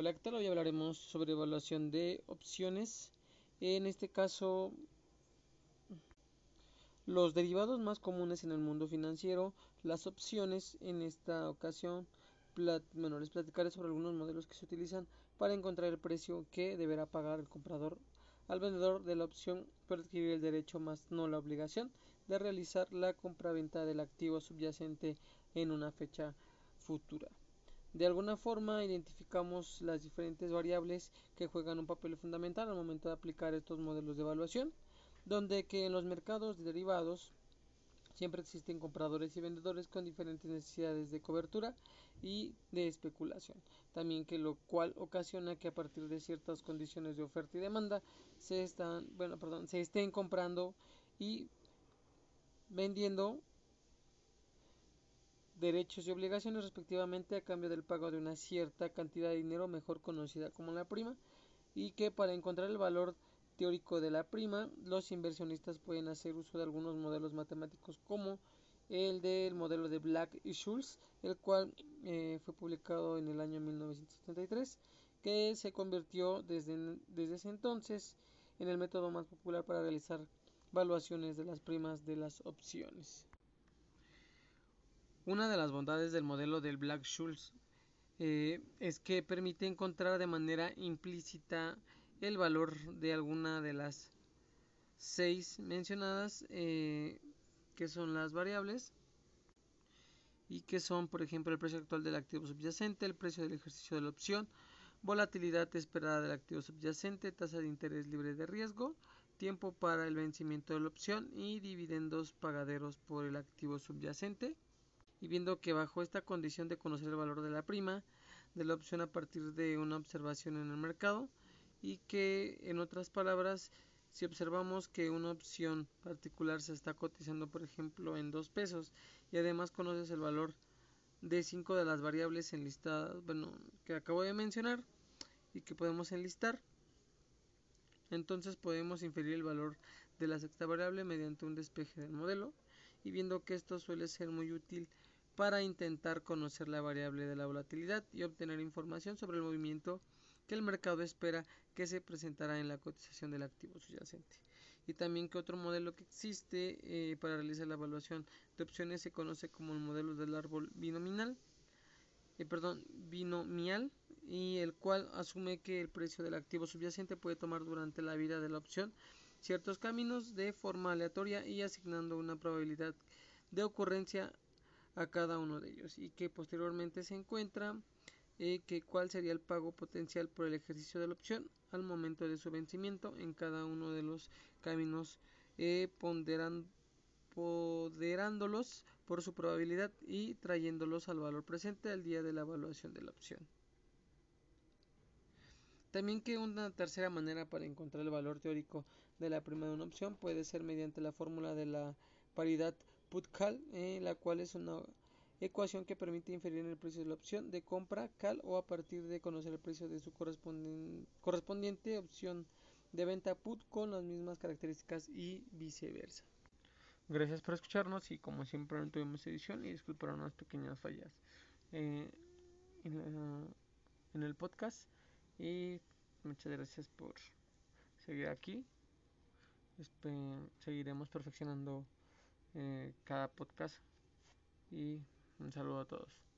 Hola. Hoy hablaremos sobre evaluación de opciones. En este caso, los derivados más comunes en el mundo financiero, las opciones en esta ocasión, bueno, les platicaré sobre algunos modelos que se utilizan para encontrar el precio que deberá pagar el comprador al vendedor de la opción para adquirir el derecho más no la obligación de realizar la compraventa del activo subyacente en una fecha futura. De alguna forma identificamos las diferentes variables que juegan un papel fundamental al momento de aplicar estos modelos de evaluación, donde que en los mercados de derivados siempre existen compradores y vendedores con diferentes necesidades de cobertura y de especulación. También que lo cual ocasiona que a partir de ciertas condiciones de oferta y demanda se están, bueno, perdón, se estén comprando y vendiendo derechos y obligaciones respectivamente a cambio del pago de una cierta cantidad de dinero mejor conocida como la prima y que para encontrar el valor teórico de la prima los inversionistas pueden hacer uso de algunos modelos matemáticos como el del modelo de Black y Schultz el cual eh, fue publicado en el año 1973 que se convirtió desde, desde ese entonces en el método más popular para realizar valuaciones de las primas de las opciones. Una de las bondades del modelo del Black-Scholes eh, es que permite encontrar de manera implícita el valor de alguna de las seis mencionadas, eh, que son las variables, y que son, por ejemplo, el precio actual del activo subyacente, el precio del ejercicio de la opción, volatilidad esperada del activo subyacente, tasa de interés libre de riesgo, tiempo para el vencimiento de la opción y dividendos pagaderos por el activo subyacente y viendo que bajo esta condición de conocer el valor de la prima de la opción a partir de una observación en el mercado y que en otras palabras si observamos que una opción particular se está cotizando por ejemplo en dos pesos y además conoces el valor de cinco de las variables enlistadas bueno que acabo de mencionar y que podemos enlistar entonces podemos inferir el valor de la sexta variable mediante un despeje del modelo y viendo que esto suele ser muy útil para intentar conocer la variable de la volatilidad y obtener información sobre el movimiento que el mercado espera que se presentará en la cotización del activo subyacente. Y también que otro modelo que existe eh, para realizar la evaluación de opciones se conoce como el modelo del árbol binominal, eh, perdón, binomial, y el cual asume que el precio del activo subyacente puede tomar durante la vida de la opción ciertos caminos de forma aleatoria y asignando una probabilidad de ocurrencia a cada uno de ellos y que posteriormente se encuentra eh, que cuál sería el pago potencial por el ejercicio de la opción al momento de su vencimiento en cada uno de los caminos eh, ponderándolos por su probabilidad y trayéndolos al valor presente al día de la evaluación de la opción. También que una tercera manera para encontrar el valor teórico de la prima de una opción puede ser mediante la fórmula de la paridad put-call, eh, la cual es una ecuación que permite inferir el precio de la opción de compra call o a partir de conocer el precio de su correspondiente opción de venta put con las mismas características y viceversa. Gracias por escucharnos y como siempre no tuvimos edición y disculpar unas pequeñas fallas eh, en el podcast. Y muchas gracias por seguir aquí. seguiremos perfeccionando eh, cada podcast. Y un saludo a todos.